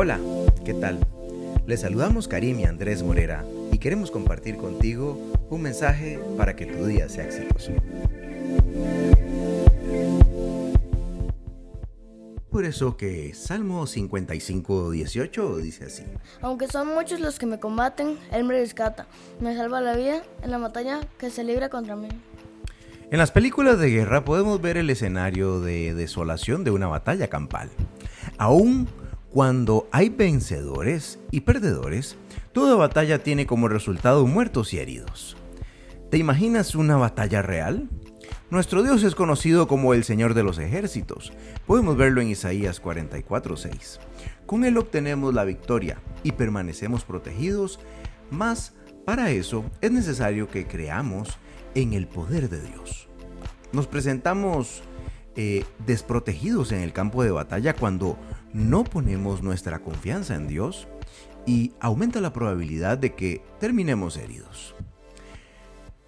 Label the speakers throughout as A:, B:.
A: Hola, ¿qué tal? Les saludamos Karim y Andrés Morera y queremos compartir contigo un mensaje para que tu día sea exitoso. Por eso que Salmo 55, 18 dice así.
B: Aunque son muchos los que me combaten, Él me rescata, me salva la vida en la batalla que se libra contra mí.
A: En las películas de guerra podemos ver el escenario de desolación de una batalla campal. Aún cuando hay vencedores y perdedores, toda batalla tiene como resultado muertos y heridos. ¿Te imaginas una batalla real? Nuestro Dios es conocido como el Señor de los ejércitos. Podemos verlo en Isaías 44:6. Con Él obtenemos la victoria y permanecemos protegidos, mas para eso es necesario que creamos en el poder de Dios. Nos presentamos eh, desprotegidos en el campo de batalla cuando no ponemos nuestra confianza en Dios y aumenta la probabilidad de que terminemos heridos.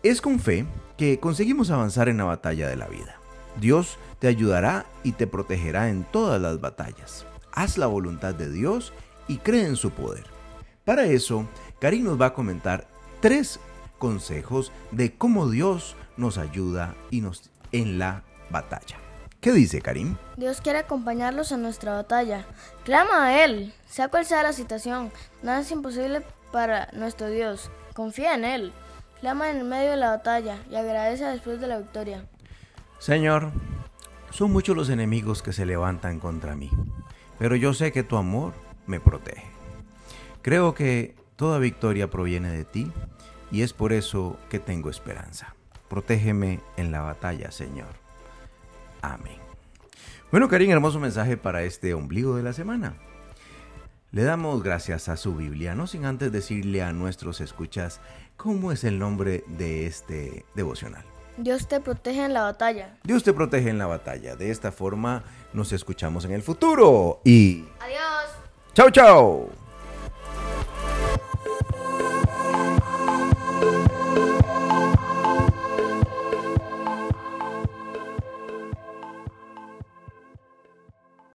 A: Es con fe que conseguimos avanzar en la batalla de la vida. Dios te ayudará y te protegerá en todas las batallas. Haz la voluntad de Dios y cree en su poder. Para eso, Karim nos va a comentar tres consejos de cómo Dios nos ayuda y nos en la batalla. ¿Qué dice Karim?
B: Dios quiere acompañarlos en nuestra batalla. Clama a Él, sea cual sea la situación. Nada es imposible para nuestro Dios. Confía en Él. Clama en medio de la batalla y agradece después de la victoria.
A: Señor, son muchos los enemigos que se levantan contra mí, pero yo sé que tu amor me protege. Creo que toda victoria proviene de ti y es por eso que tengo esperanza. Protégeme en la batalla, Señor. Bueno, Karim, hermoso mensaje para este ombligo de la semana. Le damos gracias a su Biblia, no sin antes decirle a nuestros escuchas cómo es el nombre de este devocional.
B: Dios te protege en la batalla.
A: Dios te protege en la batalla. De esta forma nos escuchamos en el futuro. Y...
B: Adiós.
A: Chao, chao.